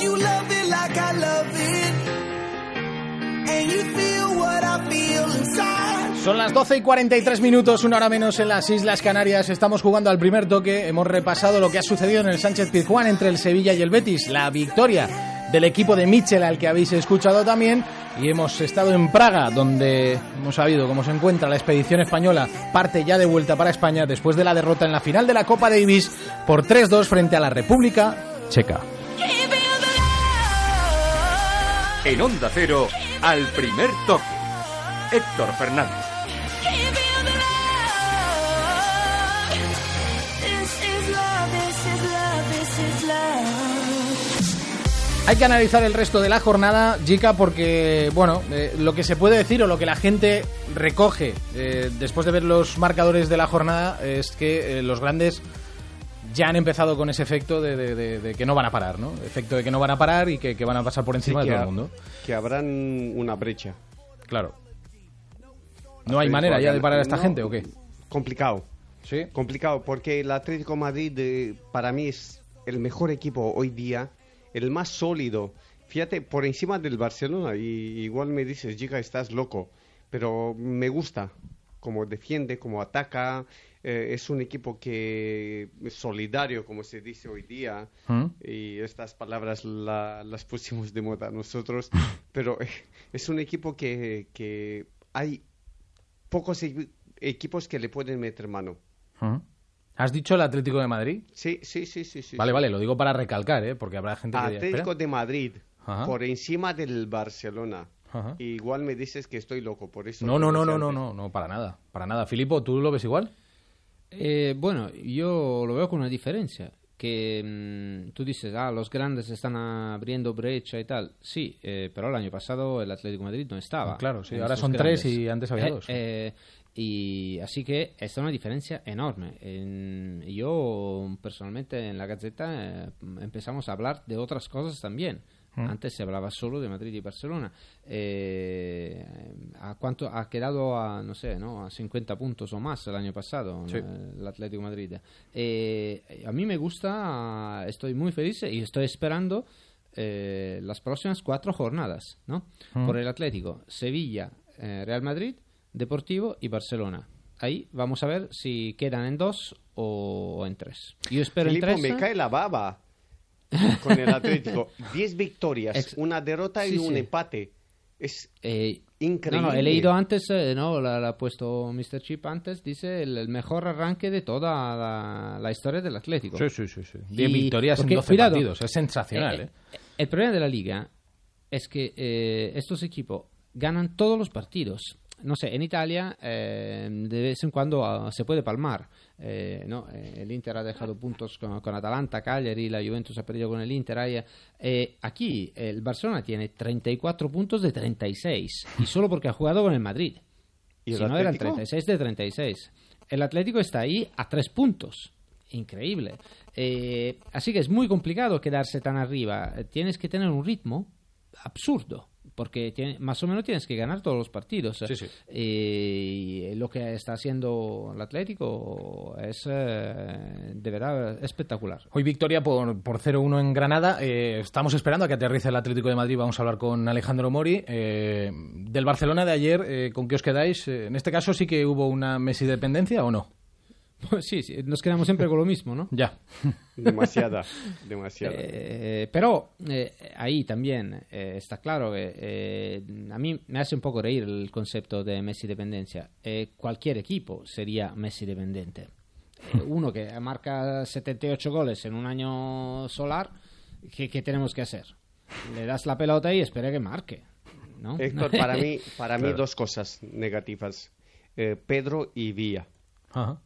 You love it like I love it, and you feel what I feel inside. Son las 12 y 43 minutos, una hora menos en las Islas Canarias. Estamos jugando al primer toque. Hemos repasado lo que ha sucedido en el Sánchez Pizjuán entre el Sevilla y el Betis. La victoria del equipo de Mitchell al que habéis escuchado también. Y hemos estado en Praga, donde hemos sabido cómo se encuentra la expedición española. Parte ya de vuelta para España después de la derrota en la final de la Copa Davis por 3-2 frente a la República Checa. En Onda Cero, al primer toque. Héctor Fernández. Hay que analizar el resto de la jornada, Jica, porque, bueno, eh, lo que se puede decir o lo que la gente recoge eh, después de ver los marcadores de la jornada es que eh, los grandes ya han empezado con ese efecto de, de- de- de que no van a parar, ¿no? Efecto de que no van a parar y que, que van a pasar por encima Sí, de todo el mundo. Que habrán una brecha. Claro. ¿No hay manera ya de parar a esta no, gente o qué? Complicado. Sí. Complicado, porque el Atlético de Madrid eh, para mí es el mejor equipo hoy día, el más sólido. Fíjate, por encima del Barcelona, y igual me dices, chica, estás loco, pero me gusta cómo defiende, cómo ataca. Eh, es un equipo que es solidario, como se dice hoy día. ¿Mm? Y estas palabras la- las pusimos de moda nosotros, pero eh, es un equipo que, que hay pocos equi- equipos que le pueden meter mano. ¿Mm? ¿Has dicho el Atlético de Madrid? Sí, sí, sí, sí. sí vale, sí. vale, lo digo para recalcar, ¿eh? Porque habrá gente que Atlético "Espera". de Madrid, Ajá. por encima del Barcelona. Ajá. Igual me dices que estoy loco, por eso. No, no, no, no, no, no, no, para nada, para nada. Filipo, ¿tú lo ves igual? Eh, bueno, yo lo veo con una diferencia. Que mm, tú dices, ah, los grandes están abriendo brecha y tal. Sí, eh, pero el año pasado el Atlético de Madrid no estaba. Claro, sí, ahora son tres y antes había Eh, dos. eh, y así que es una diferencia enorme. En- yo, personalmente, en la Gaceta eh, empezamos a hablar de otras cosas también. Mm. Antes se hablaba solo de Madrid y Barcelona. Eh, ¿A cuánto ha quedado a, no sé, ¿no? a 50 puntos o más el año pasado Sí. eh, el Atlético Madrid? Eh, a mí me gusta, estoy muy feliz y estoy esperando eh, las próximas cuatro jornadas, ¿no? Mm. Por el Atlético, Sevilla, eh, Real Madrid, Deportivo y Barcelona. Ahí vamos a ver si quedan en dos o, o en tres. Yo espero Filipo, en tres. me cae la baba con el Atlético. Diez victorias, Ex- una derrota y un sí. empate. Es Eh, increíble. No, no, he leído antes, eh, no, la, la ha puesto Mr. Chip antes, dice el, el mejor arranque de toda la, la historia del Atlético. Sí, sí, sí. sí. Diez Y- victorias en porque, 12 cuidado, partidos. Es sensacional, ¿eh? eh, El problema de la liga es que eh, estos equipos ganan todos los partidos. No sé, en Italia eh, de vez en cuando ah, se puede palmar. Eh, no, Eh, el Inter ha dejado puntos con, con Atalanta, Cagliari, la Juventus ha perdido con el Inter. eh, aquí el Barcelona tiene 34 puntos de 36 y solo porque ha jugado con el Madrid. ¿Y el si no eran Atlético? 36 de 36. El Atlético está ahí a tres puntos. Increíble. Eh, así que es muy complicado quedarse tan arriba. Tienes que tener un ritmo absurdo. Porque tiene- más o menos tienes que ganar todos los partidos. Sí, sí. Eh, y lo que está haciendo el Atlético es eh, de verdad espectacular. Hoy victoria por, por 0-1 en Granada. Eh, estamos esperando a que aterrice el Atlético de Madrid. Vamos a hablar con Alejandro Mori. Eh, del Barcelona de ayer, eh, ¿con qué os quedáis? Eh, en este caso sí que hubo una Messi dependencia o no. Pues sí, sí, nos quedamos siempre con lo mismo, ¿no? Ya. Demasiada, demasiada. Eh, pero eh, ahí también eh, está claro que eh, a mí me hace un poco reír el concepto de Messi dependencia. Eh, cualquier equipo sería Messi dependiente. Eh, uno que marca 78 goles en un año solar, ¿qué, qué tenemos que hacer? Le das la pelota y espera que marque. ¿no? Héctor, para mí, para mí dos cosas negativas. Eh, Pedro y Villa. Ajá.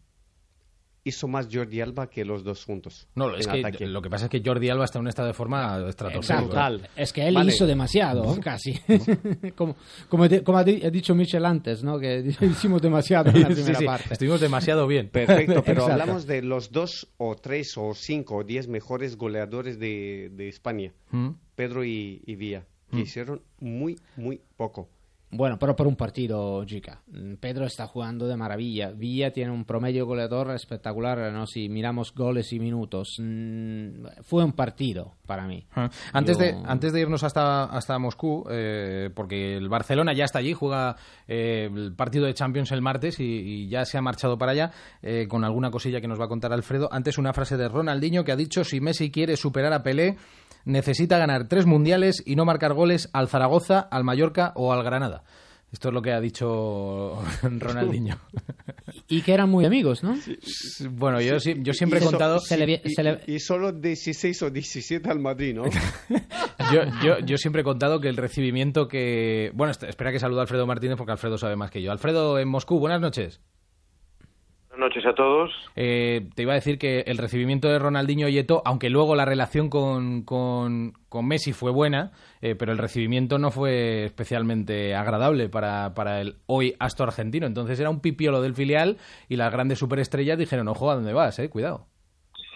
Hizo más Jordi Alba que los dos juntos. No, es que ataque. lo que pasa es que Jordi Alba está en un estado de forma. Total. Es que él Vale. hizo demasiado, casi. como, como, ha, di- ha dicho Michel antes, ¿no? Que hicimos demasiado en la primera sí, parte. Estuvimos demasiado bien. Perfecto, pero Exacto. hablamos de los dos o tres o cinco o diez mejores goleadores de, de España. Mm. Pedro y, y Villa, que hicieron muy, muy poco. Bueno, pero por un partido, chica. Mm, Pedro está jugando de maravilla. Villa tiene un promedio goleador espectacular, ¿no? Si miramos goles y minutos. Mm, Fue un partido para mí. Ah, Antes, Yo- de, antes de irnos hasta, hasta Moscú, eh, porque el Barcelona ya está allí, juega eh, el partido de Champions el martes y, y ya se ha marchado para allá, eh, con alguna cosilla que nos va a contar Alfredo. Antes una frase de Ronaldinho que ha dicho, si Messi quiere superar a Pelé, necesita ganar tres mundiales y no marcar goles al Zaragoza, al Mallorca o al Granada. Esto es lo que ha dicho Ronaldinho. Y que eran muy amigos, ¿no? bueno, yo, sí- yo siempre he so- contado... Se le vi- y, se le- y solo 16 o 17 al Madrid, ¿no? Yo, yo, yo siempre he contado que el recibimiento que... Bueno, espera que salude a Alfredo Martínez porque Alfredo sabe más que yo. Alfredo, en Moscú, buenas noches. Buenas noches a todos. Eh, te iba a decir que el recibimiento de Ronaldinho y Eto'o, aunque luego la relación con, con, con Messi fue buena, eh, pero el recibimiento no fue especialmente agradable para, para el hoy astro argentino. Entonces era un pipiolo del filial y las grandes superestrellas dijeron, ojo, ¿a dónde vas? Eh? Cuidado.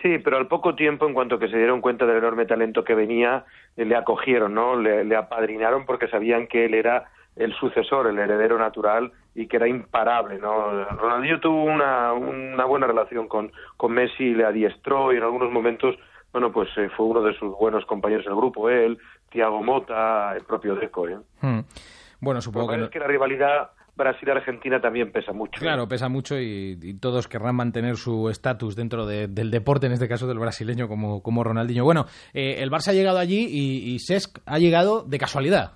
Sí, pero al poco tiempo, en cuanto que se dieron cuenta del enorme talento que venía, eh, le acogieron, ¿no? Le, le apadrinaron porque sabían que él era el sucesor, el heredero natural y que era imparable, ¿no? Ronaldinho tuvo una, una buena relación con, con Messi, le adiestró y en algunos momentos, bueno, pues eh, fue uno de sus buenos compañeros del grupo, él, Thiago Mota, el propio Deco, ¿eh? Hmm. Bueno, supongo que es la rivalidad Brasil-Argentina también pesa mucho. ¿eh? Claro, pesa mucho y, y todos querrán mantener su estatus dentro de- del deporte, en este caso del brasileño, como, como Ronaldinho. Bueno, eh, el Barça ha llegado allí y, y Cesc ha llegado de casualidad.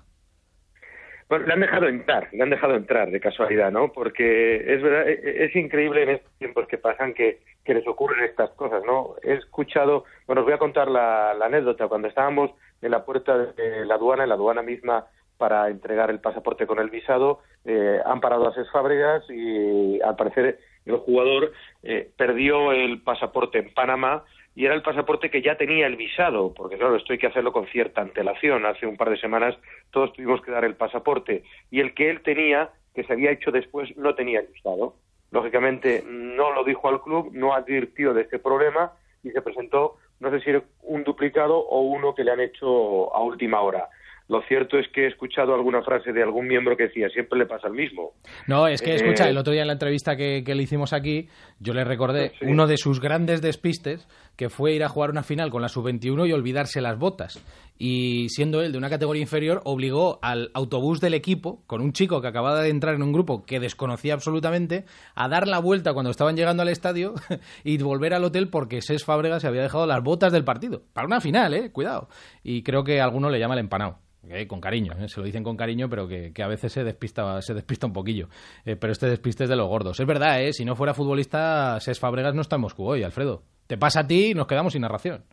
Bueno, le han dejado entrar, le han dejado entrar de casualidad, ¿no? Porque es verdad, e- e- es increíble en estos tiempos que pasan que, que les ocurren estas cosas, ¿no? He escuchado, bueno, os voy a contar la, anécdota. Cuando estábamos en la puerta de la aduana, en la aduana misma, para entregar el pasaporte con el visado, eh, han parado a seis fábricas y al parecer el jugador eh, perdió el pasaporte en Panamá y era el pasaporte que ya tenía el visado, porque claro, esto hay que hacerlo con cierta antelación. Hace un par de semanas todos tuvimos que dar el pasaporte y el que él tenía, que se había hecho después, no tenía el visado. Lógicamente no lo dijo al club, no advirtió de este problema y se presentó, no sé si era un duplicado o uno que le han hecho a última hora. Lo cierto es que he escuchado alguna frase de algún miembro que decía, siempre le pasa el mismo. No, es que, escucha, Eh, el otro día en la entrevista que, que le hicimos aquí, yo le recordé Sí. uno de sus grandes despistes, que fue ir a jugar una final con la sub-21 y olvidarse las botas. Y siendo él de una categoría inferior, obligó al autobús del equipo, con un chico que acababa de entrar en un grupo que desconocía absolutamente, a dar la vuelta cuando estaban llegando al estadio y volver al hotel porque Ses Fábregas se había dejado las botas del partido. Para una final, eh, cuidado. Y creo que a alguno le llama el empanado. Eh, con cariño, eh, se lo dicen con cariño, pero que, que a veces se despista, se despista un poquillo. Eh, pero este despiste es de los gordos. Es verdad, ¿eh? si no fuera futbolista, Ses Fabregas no está en Moscú hoy, Alfredo. Te pasa a ti y nos quedamos sin narración.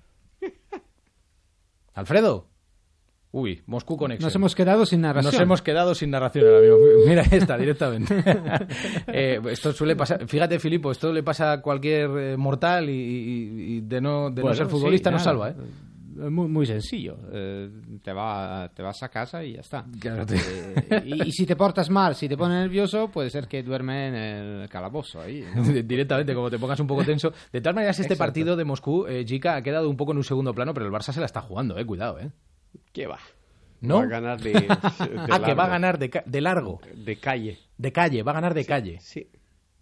Alfredo. Uy, Moscú Conexión. Nos hemos quedado sin narración. Nos hemos quedado sin narración ahora mismo. Mira esta, directamente. Eh, esto suele pasar. Fíjate, Filipo, esto le pasa a cualquier eh, mortal y, y- y de no, de no ser sí, futbolista no nada. salva, ¿eh? Muy, muy sencillo. Eh, te, va, te vas a casa y ya está. Claro, te- Eh, y, y si te portas mal, si te pones nervioso, puede ser que duerme en el calabozo ahí. ¿no? Directamente, como te pongas un poco tenso. De todas maneras, este Exacto. partido de Moscú, eh, Jica, ha quedado un poco en un segundo plano, pero el Barça se la está jugando, eh. Cuidado, eh. ¿Qué va? ¿No? Va a ganar de, de ah, que va a largo, ganar de, ca- de largo, De calle. de calle, va a ganar de calle. Sí.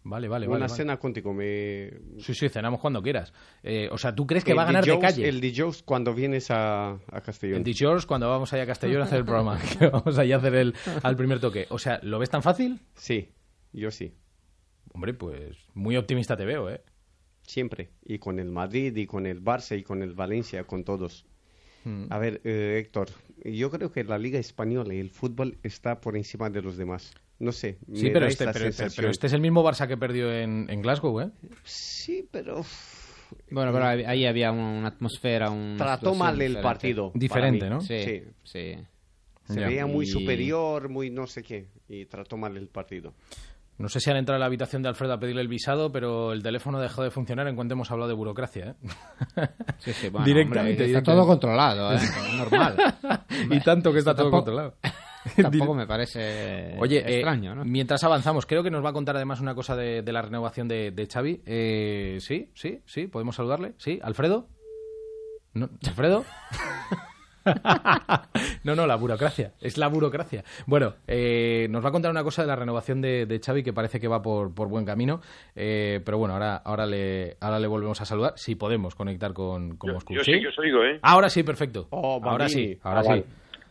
Vale, vale, Una vale. vale. cena contigo. Me... Sí, sí, cenamos cuando quieras. Eh, o sea, ¿tú crees que El va a ganar de calle? El de Joes cuando vienes a, a Castellón. El George cuando vamos allá a Castellón a hacer el programa. que vamos allá a hacer el al primer toque. O sea, ¿lo ves tan fácil? Sí, yo sí. Hombre, pues muy optimista te veo, ¿eh? Siempre. Y con el Madrid, y con el Barça, y con el Valencia, con todos. Mm. A ver, eh, Héctor, yo creo que la Liga Española y el fútbol está por encima de los demás. No sé. Sí, pero este, pero, este es el mismo Barça que perdió en, en Glasgow, ¿eh? Sí, pero Bueno, pero ahí había una, atmósfera, un trató mal el partido. Diferente. ¿no? Sí, Sí. sí. Se Ya. veía muy Y- superior, muy no sé qué, y trató mal el partido. No sé si han entrado a la habitación de Alfredo a pedirle el visado, pero el teléfono dejó de funcionar en cuanto hemos hablado de burocracia, ¿eh? Sí, sí, bueno, Directamente, hombre, está directamente. todo controlado, ¿eh? normal. y tanto que está todo Tampoco- controlado. Tampoco me parece Oye, eh, extraño, ¿no? mientras avanzamos, creo que nos va a contar además una cosa de, de la renovación de, de Xavi. Eh, sí, sí, sí, podemos saludarle. Sí, Alfredo. No, ¿Alfredo? No, no, la burocracia. Es la burocracia. Bueno, eh, nos va a contar una cosa de la renovación de, de Xavi que parece que va por, por buen camino. Eh, pero bueno, ahora, ahora, le, ahora le volvemos a saludar. Si podemos conectar con, con Yo, Moscú. yo ¿Sí? sí que os oigo, ¿eh? Ahora sí, perfecto. Oh, ahora sí, ahora Ah, sí. vale.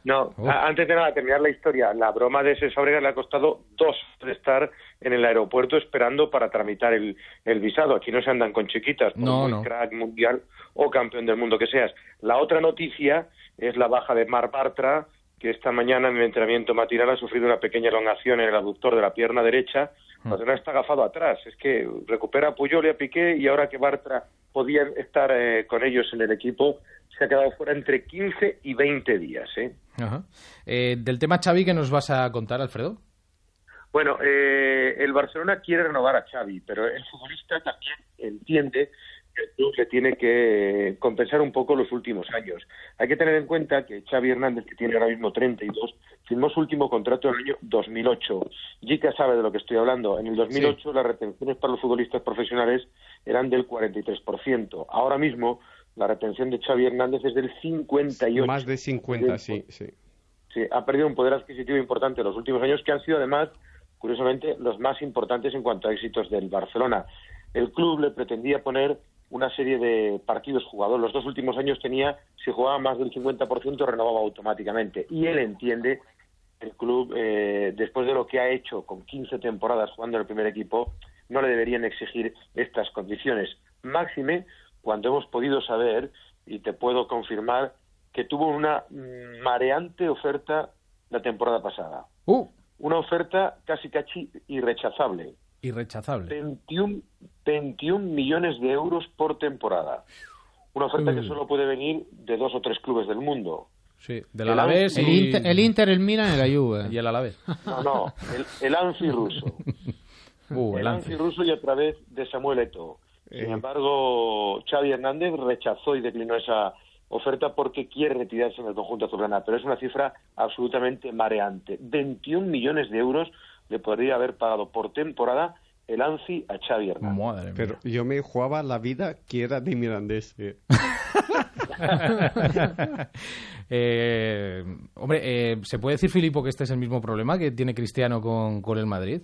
No, a- antes de nada, terminar la historia, la broma de ese Fábregas le ha costado dos de estar en el aeropuerto esperando para tramitar el, el visado. Aquí no se andan con chiquitas, por No, muy no. crack mundial o campeón del mundo que seas. La otra noticia es la baja de Mar Bartra, que esta mañana en el entrenamiento matinal ha sufrido una pequeña elongación en el aductor de la pierna derecha. Barcelona está agafado atrás. Es que recupera a Puyol y a Piqué y ahora que Bartra podían estar eh, con ellos en el equipo, se ha quedado fuera entre 15 y 20 días. ¿eh? Ajá. Eh, del tema Xavi, ¿qué nos vas a contar, Alfredo? Bueno, eh, el Barcelona quiere renovar a Xavi, pero el futbolista también entiende el club le tiene que compensar un poco los últimos años. Hay que tener en cuenta que Xavi Hernández, que tiene ahora mismo 32, firmó su último contrato en el año 2008. Jica sabe de lo que estoy hablando. En el 2008 las retenciones para los futbolistas profesionales eran del 43%. Ahora mismo la retención de Xavi Hernández es del 58%. Más de 50, sí, sí. Sí, ha perdido un poder adquisitivo importante en los últimos años, que han sido además, curiosamente, los más importantes en cuanto a éxitos del Barcelona. El club le pretendía poner una serie de partidos jugados. Los dos últimos años tenía, si jugaba más del 50%, renovaba automáticamente. Y él entiende el club, eh, después de lo que ha hecho con 15 temporadas jugando en el primer equipo, no le deberían exigir estas condiciones. Máxime cuando hemos podido saber, y te puedo confirmar, que tuvo una mareante oferta la temporada pasada. Uh, Una oferta casi casi irrechazable. Irrechazable. 21, 21 millones de euros por temporada. Una oferta que Mm. solo puede venir de dos o tres clubes del mundo. Sí, del El Alavés El, y, Inter, el Inter, el Milan y la Juve. y el Alavés. No, no, el, el Anfi ruso. Uh, el el Anfi. Anfi ruso y a través de Samuel. Sin Eh. embargo, Xavi Hernández rechazó y declinó esa oferta porque quiere retirarse en el conjunto azulgrana, pero es una cifra absolutamente mareante. 21 millones de euros le podría haber pagado por temporada el ANFI a Xavi Hernández. Madre mía. Pero yo me jugaba la vida que era de Mirandés. eh. Eh, hombre, eh, ¿se puede decir, Filipo, que este es el mismo problema que tiene Cristiano con, con el Madrid?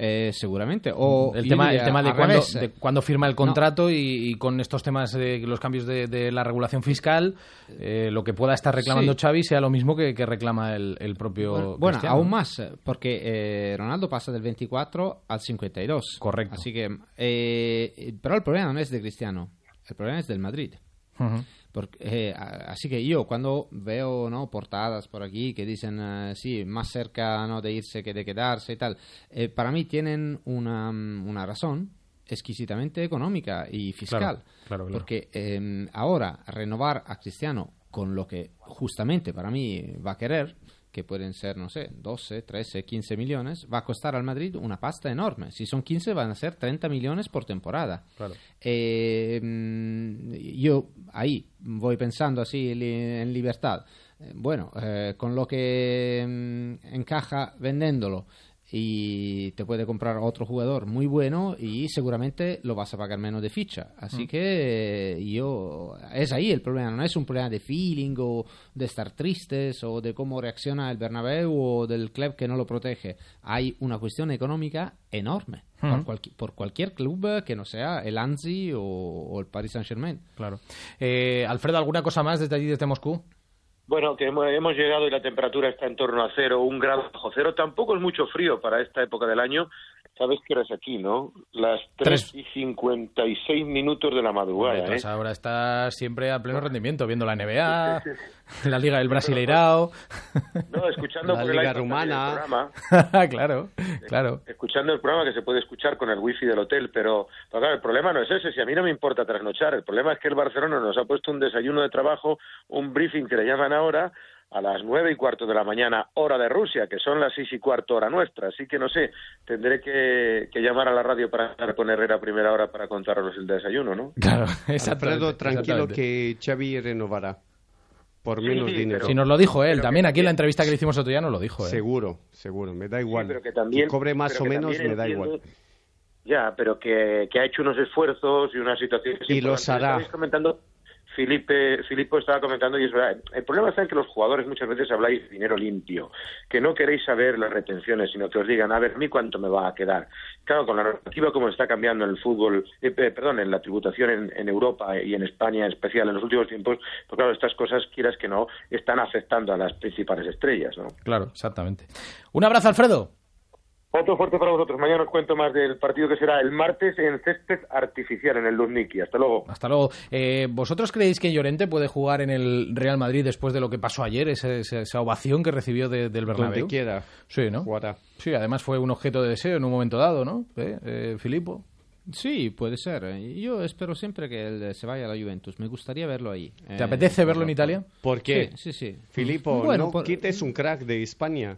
Eh, seguramente. O el yo tema, el tema de cuándo, de cuándo firma el contrato y, y con estos temas de los cambios de, de la regulación fiscal, eh, lo que pueda estar reclamando Sí. Xavi sea lo mismo que, que reclama el, el propio Bueno, bueno, aún más, porque eh, Ronaldo pasa del 24 al 52. Correcto. Así que, eh, pero el problema no es de Cristiano, el problema es del Madrid. Ujú. Porque, eh, así que yo cuando veo no portadas por aquí que dicen eh, sí más cerca no de irse que de quedarse y tal eh, para mí tienen una, mm, una razón exquisitamente económica y fiscal. Claro, claro, claro. porque eh, ahora renovar a Cristiano con lo que justamente para mí va a querer que pueden ser, no sé, 12, 13, 15 millones, va a costar al Madrid una pasta enorme. Si son 15 van a ser 30 millones por temporada. Claro. Eh, mm, yo ahí voy pensando así en libertad. Eh, Bueno, eh, con lo que mm, encaja vendiéndolo y te puede comprar otro jugador muy bueno y seguramente lo vas a pagar menos de ficha. Así que eh, yo es ahí el problema, no es un problema de feeling o de estar tristes o de cómo reacciona el Bernabéu o del club que no lo protege. Hay una cuestión económica enorme por, por cualquier club que no sea el Anzi o, o el Paris Saint-Germain. Claro. Eh, Alfredo, ¿alguna cosa más desde allí, desde Moscú? Bueno, que hemos, llegado y la temperatura está en torno a cero, un grado bajo cero. Tampoco es mucho frío para esta época del año. Sabes que eres aquí, ¿no? Las Tres. 3 y 56 minutos de la madrugada, Entonces, ¿eh? ahora está siempre a pleno rendimiento, viendo la NBA, la Liga del Brasileirao. No, escuchando La Liga Rumana. el programa, claro, claro. escuchando el programa que se puede escuchar con el wifi del hotel, pero, pero claro, el problema no es ese, si a mí no me importa trasnochar, el problema es que el Barcelona nos ha puesto un desayuno de trabajo, un briefing que le llaman ahora, a las nueve y cuarto de la mañana, hora de Rusia, que son las seis y cuarto hora nuestra, así que no sé, tendré que, que llamar a la radio para estar con Herrera a primera hora para contaros el desayuno, ¿no? Claro, Alfredo, tranquilo que Xavi renovará. Por Sí, menos sí, dinero. pero- Si nos lo dijo él, también que- aquí en la entrevista que le hicimos otro día nos lo dijo. ¿eh? Seguro, seguro. Me da igual. pero que también- que cobre más pero o menos, me da entiendo- igual. Ya, pero que, que ha hecho unos esfuerzos y unas situaciones Y los hará. Comentando Felipe, Filipo estaba comentando y es verdad. El problema está en que los jugadores muchas veces habláis de dinero limpio, que no queréis saber las retenciones, sino que os digan, a ver, ¿a mí cuánto me va a quedar? Claro, con la normativa como está cambiando en el fútbol, eh, eh, perdón, en la tributación en, en Europa y en España en especial en los últimos tiempos, pues claro, estas cosas, quieras que no, están afectando a las principales estrellas, ¿no? Claro, exactamente. Un abrazo, Alfredo. Otro fuerte para vosotros. Mañana os cuento más del partido que será el martes en césped artificial en el Luzniki. Hasta luego. Hasta luego. Eh, ¿Vosotros creéis que Llorente puede jugar en el Real Madrid después de lo que pasó ayer, esa, ovación que recibió de- del Bernabéu? Donde quiera. Sí, ¿no? Jugará. Sí, además fue un objeto de deseo en un momento dado, ¿no? ¿Eh? Eh, Filipo. Sí, puede ser. Yo espero siempre que él se vaya a la Juventus. Me gustaría verlo ahí. ¿Te Eh, apetece verlo en Italia? ¿Por qué? Sí, sí, sí. Filipo, Bueno, no por- quites un crack de España.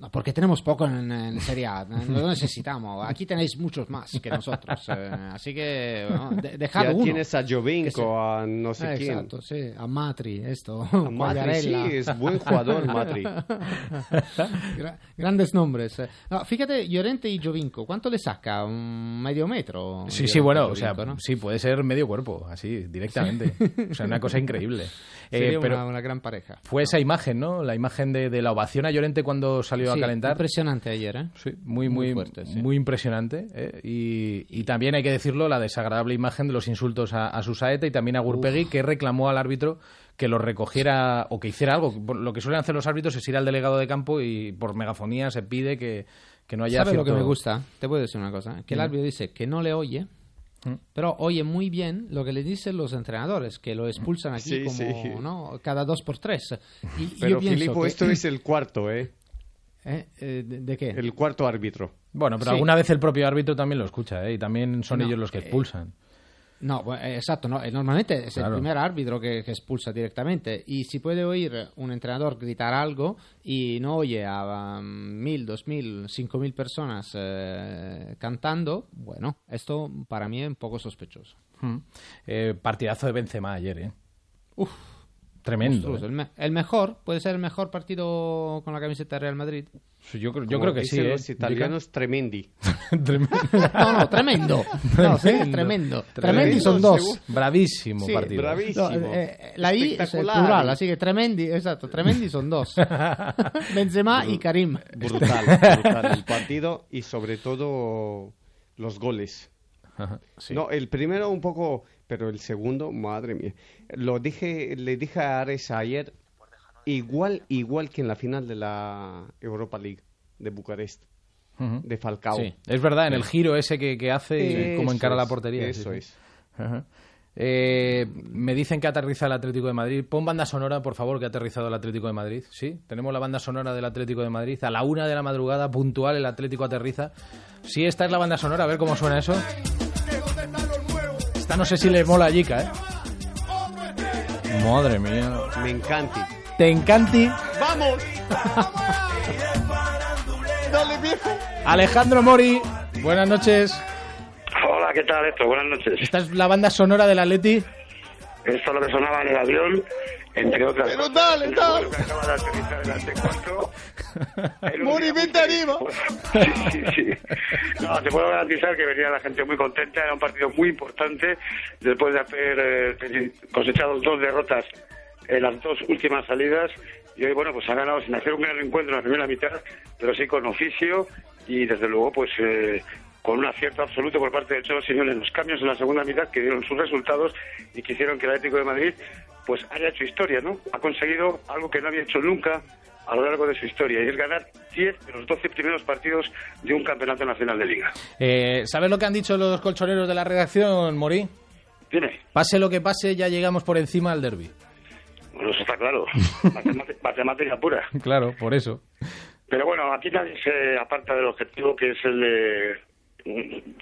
No, porque tenemos poco en, en Serie A, no lo necesitamos. Aquí tenéis muchos más que nosotros. eh, así que bueno, de- dejad Ya uno. tienes a Jovinko, a no sé Eh, quién. Exacto, sí. A Matri, esto. A Matri, sí, es buen jugador, Matri. Gra- grandes nombres. eh. No, fíjate, Llorente y Jovinko, ¿cuánto le saca? ¿Un medio metro? Sí, Llorente sí, bueno, y o sea, Jovinko, ¿no? sí, puede ser medio cuerpo, así, directamente. O sea, una cosa increíble. Eh, Sería pero una, una gran pareja. fue esa imagen, ¿no? La imagen de, de la ovación a Llorente cuando salió Sí, a calentar. Impresionante ayer, ¿eh? Sí, muy, muy, Muy muy, fuerte, sí. impresionante. ¿eh? Y, y también hay que decirlo, la desagradable imagen de los insultos a, a Susaeta y también a Gurpegui, que reclamó al árbitro que lo recogiera o que hiciera algo. Lo que suelen hacer los árbitros es ir al delegado de campo y por megafonía se pide que, que no haya ¿Sabes lo que me gusta? Te puedo decir una cosa. Que el árbitro dice que no le oye, Mm. pero oye muy bien lo que le dicen los entrenadores, que lo expulsan aquí Sí, como, sí. ¿no? Cada dos por tres. Y yo Pero pienso Filipo, que- esto es el cuarto, ¿eh? ¿Eh? Eh, ¿De, de qué? El cuarto árbitro. Bueno, pero Sí. alguna vez el propio árbitro también lo escucha, ¿eh? Y también son No, ellos los que eh, expulsan. No, exacto, no, normalmente es Claro. el primer árbitro que, que expulsa directamente y si puede oír un entrenador gritar algo y no oye a um, mil, dos mil, cinco mil personas eh, cantando, bueno, esto para mí es un poco sospechoso. Mm. Eh, partidazo de Benzema ayer, ¿eh? Uf, tremendo. ¿eh? El, me- el mejor, puede ser el mejor partido con la camiseta de Real Madrid. Sí, Yo, creo- yo creo que sí, ¿eh? los italianos, tremendi. Tremendo. No, no, tremendo. No, sí, tremendo. Tremendi son dos. Bravísimo Sí, partido. bravísimo. No, eh, la I es plural, así que tremendi, exacto, tremendi son dos. Benzema y Karim. Brutal, brutal el partido y sobre todo los goles. Ajá, sí. No, el primero un poco, pero el segundo, madre mía. Lo dije, le dije a Ares ayer, igual, igual que en la final de la Europa League de Bucarest, de Falcao. Sí, es verdad, en el giro ese que, que hace y cómo Eso encara la portería. sí, Eso sí. es. Eh, me dicen que aterriza el Atlético de Madrid. Pon banda sonora, por favor, que ha aterrizado el Atlético de Madrid. Sí, tenemos la banda sonora del Atlético de Madrid. A la una de la madrugada, puntual, el Atlético aterriza. Sí, esta es la banda sonora, a ver cómo suena eso. Esta no sé si le mola a Yika, ¿eh? Madre mía. Me encanta. Te encanti. ¡Vamos! ¡Dale, viejo! Alejandro Mori, buenas noches. Hola, ¿qué tal esto? Buenas noches. Esta es la banda sonora del Atleti. Esto es lo que sonaba en el avión, entre otras Pero cosas. dale, El dale. que acaba de aterrizar en Antecuarto. Era un Mori, día muy vente arriba. Sí, sí, sí. No, te puedo garantizar que venía la gente muy contenta. Era un partido muy importante. Después de haber eh, cosechado dos derrotas en las dos últimas salidas. Y hoy, bueno, pues ha ganado sin hacer un gran encuentro en la primera mitad, pero sí con oficio y desde luego, pues eh, con un acierto absoluto por parte de Cholo Simeone en los cambios en la segunda mitad que dieron sus resultados y que hicieron que el Atlético de Madrid pues haya hecho historia, ¿no? Ha conseguido algo que no había hecho nunca a lo largo de su historia y es ganar 10 de los 12 primeros partidos de un campeonato nacional de liga. Eh, ¿Sabes lo que han dicho los colchoneros de la redacción, Mori? Dime, Pase lo que pase, ya llegamos por encima al derby. bueno, eso está claro, Matemática- pura. Claro, por eso. Pero bueno, aquí nadie se aparta del objetivo que es el de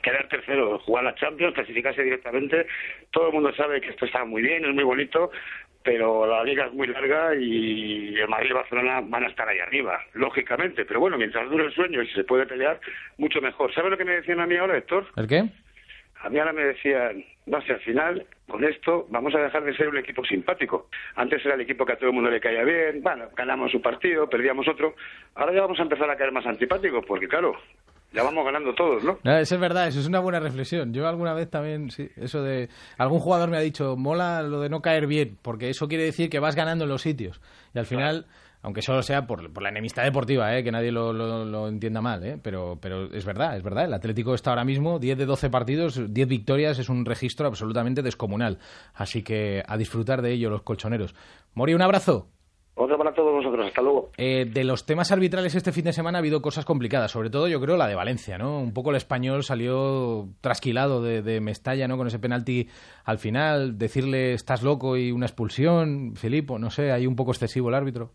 quedar tercero, jugar la Champions, clasificarse directamente. Todo el mundo sabe que esto está muy bien, es muy bonito, pero la liga es muy larga y el Madrid y Barcelona van a estar ahí arriba, lógicamente. Pero bueno, mientras dure el sueño y se puede pelear, mucho mejor. ¿Sabes lo que me decían a mí ahora, Héctor? ¿El qué? A mí ahora me decían, no sé, al final, con esto vamos a dejar de ser un equipo simpático. Antes era el equipo que a todo el mundo le caía bien, bueno, ganamos un partido, perdíamos otro. Ahora ya vamos a empezar a caer más antipáticos, porque claro, ya vamos ganando todos, ¿no? No, eso es verdad, eso es una buena reflexión. Yo alguna vez también, sí, eso de... Algún jugador me ha dicho, mola lo de no caer bien, porque eso quiere decir que vas ganando en los sitios. Y al final, aunque solo sea por, por la enemistad deportiva, ¿eh? que nadie lo, lo- lo entienda mal, ¿eh? pero, pero es verdad, es verdad. El Atlético está ahora mismo 10 de 12 partidos, 10 victorias, es un registro absolutamente descomunal. Así que a disfrutar de ello los colchoneros. Mori, un abrazo. Otro para todos vosotros, hasta luego. Eh, de los temas arbitrales este fin de semana ha habido cosas complicadas, sobre todo yo creo la de Valencia, ¿no? Un poco el español salió trasquilado de, de Mestalla, ¿no? Con ese penalti al final, decirle estás loco y una expulsión, Filipo, no sé, hay un poco excesivo el árbitro.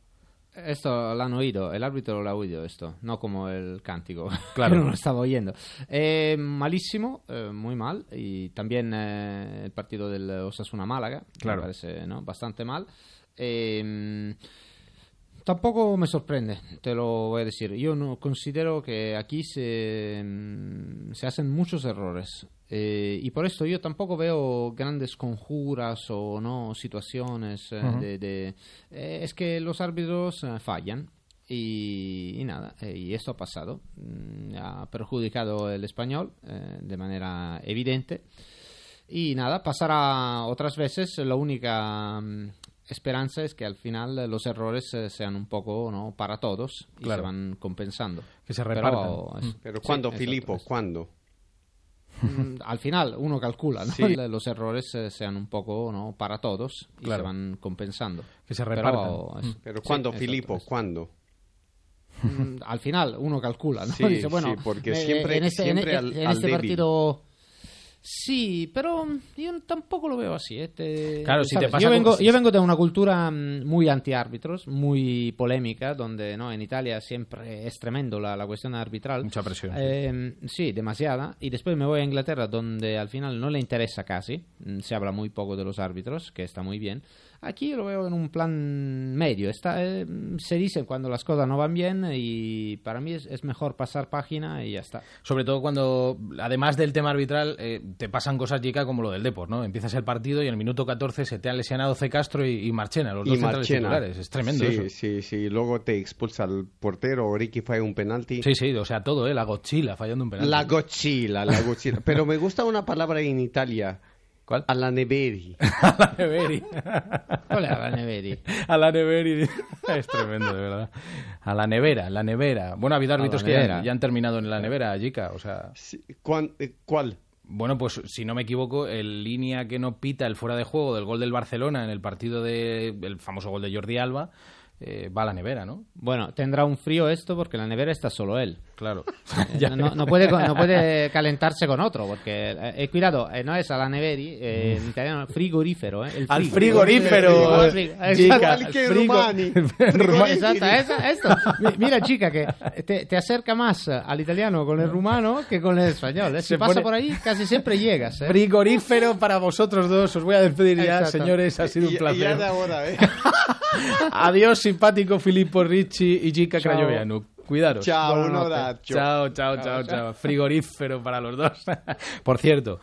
Esto lo han oído, el árbitro lo ha oído esto, no como el cántico, Claro. no lo estaba oyendo. Eh, malísimo, eh, muy mal, y también eh, el partido del Osasuna Málaga, Claro. me parece ¿no? bastante mal. Eh, tampoco me sorprende, te lo voy a decir. Yo no considero que aquí se, mm, se hacen muchos errores. Eh, y por esto yo tampoco veo grandes conjuras o no situaciones eh, Ujú. de, de- eh, es que los árbitros eh, fallan y, y nada eh, y esto ha pasado Mm, ha perjudicado el español eh, de manera evidente y nada pasará otras veces la única mm, esperanza es que al final los errores eh, sean un poco no para todos y Claro. se van compensando Que se Pero repartan. es- Pero sí, ¿cuándo, exacto, Filipo? es- ¿Cuándo? Mm, al final uno calcula ¿no? Sí. los errores eh, sean un poco no para todos y Claro. se van compensando Que se Pero repartan. es- Pero sí, ¿cuándo, exacto, Filipo? es- ¿Cuándo? Mm, al final uno calcula, ¿no? Sí, Dice, bueno, sí, porque eh, siempre- en este, siempre en- al- en al este débil. partido sí, pero yo tampoco lo veo así. ¿eh? Te- Claro, si te pasa yo, vengo, yo vengo de una cultura mm, muy antiárbitros, muy polémica, donde no en Italia siempre es tremendo la, la cuestión arbitral. Mucha presión. sí. Eh, sí, demasiada. Y después me voy a Inglaterra, donde al final no le interesa casi. Mm, Se habla muy poco de los árbitros, que está muy bien. Aquí lo veo en un plan medio. Está, eh, se dice cuando las cosas no van bien y para mí es, es mejor pasar página y ya está. Sobre todo cuando, además del tema arbitral, eh, te pasan cosas, Jica, como lo del Depor, ¿no? Empiezas el partido y en el minuto 14 se te han lesionado C. Castro y, y Marchena, los dos Y centrales Marchena. titulares. Es tremendo sí, eso. Sí, sí, luego te expulsa el portero, Ricky falla un penalti. Sí, sí, o sea, todo, ¿eh? La Godzilla fallando un penalti. La gochila, la gochila. Pero me gusta una palabra en Italia. ¿Cuál? A la neveri. A la Neveri. Hola, la Neveri. A la Neveri. Es tremendo, de verdad. A la nevera, la nevera. Bueno, ha habido árbitros que ya, ya han terminado en la nevera, Jica. O sea, Sí, ¿cuán- eh, ¿Cuál? bueno, pues si no me equivoco, el línea que no pita el fuera de juego del gol del Barcelona en el partido de el famoso gol de Jordi Alba eh, va a la nevera, ¿no? Bueno, tendrá un frío esto porque en la nevera está solo él. Claro. Eh, no, no puede, no puede calentarse con otro, porque, eh, eh, cuidado, eh, no es a la neveri, eh, en italiano frigorífero, eh, el Al frigo. frigorífero. Al frigo, Jica, exacto. al Igual que frigo- Romani. Romani. Exacto, eso, esto. Mi- Mira, chica, que te, te acerca más al italiano con el rumano que con el español. ¿eh? Si Se pasa pone- por ahí, casi siempre llegas. ¿eh? Frigorífero para vosotros dos. Os voy a despedir ya, Exacto. señores. Ha sido un Y- y ya placer. de ahora, ¿eh? Adiós, simpático Filippo Ricci y Jica Chao. Crayoveanu. Cuidaros. Chao, un abrazo. Chao, chao, chao, chao. Frigorífero para los dos. Por cierto,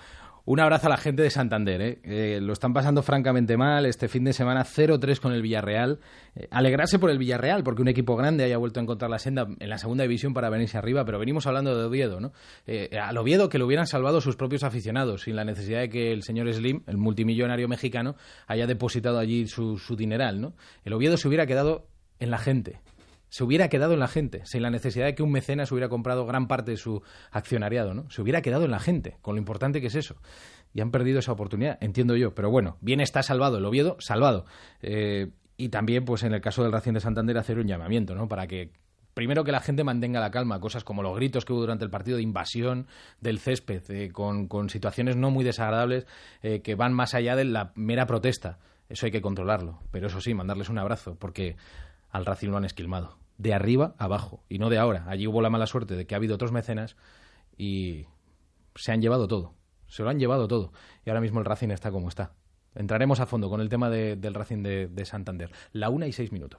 un abrazo a la gente de Santander. ¿eh? Eh, lo están pasando francamente mal. Este fin de semana 0-3 con el Villarreal. Eh, alegrarse por el Villarreal, porque un equipo grande haya vuelto a encontrar la senda en la segunda división para venirse arriba. Pero venimos hablando de Oviedo, ¿no? Eh, al Oviedo que lo hubieran salvado sus propios aficionados, sin la necesidad de que el señor Slim, el multimillonario mexicano, haya depositado allí su, su dineral, ¿no? El Oviedo se hubiera quedado en la gente se hubiera quedado en la gente, sin la necesidad de que un mecenas hubiera comprado gran parte de su accionariado, ¿no? Se hubiera quedado en la gente, con lo importante que es eso. Y han perdido esa oportunidad, entiendo yo. Pero bueno, bien está salvado el Oviedo, salvado. Eh, y también, pues en el caso del Racing de Santander, hacer un llamamiento, ¿no? Para que Primero que la gente mantenga la calma, cosas como los gritos que hubo durante el partido de invasión del césped, eh, con, con situaciones no muy desagradables eh, que van más allá de la mera protesta. Eso hay que controlarlo. Pero eso sí, mandarles un abrazo, porque al Racing lo han esquilmado. De arriba a abajo. Y no de ahora. Allí hubo la mala suerte de que ha habido otros mecenas y se han llevado todo. Se lo han llevado todo. Y ahora mismo el Racing está como está. Entraremos a fondo con el tema de- del Racing de Santander. La una y seis minutos.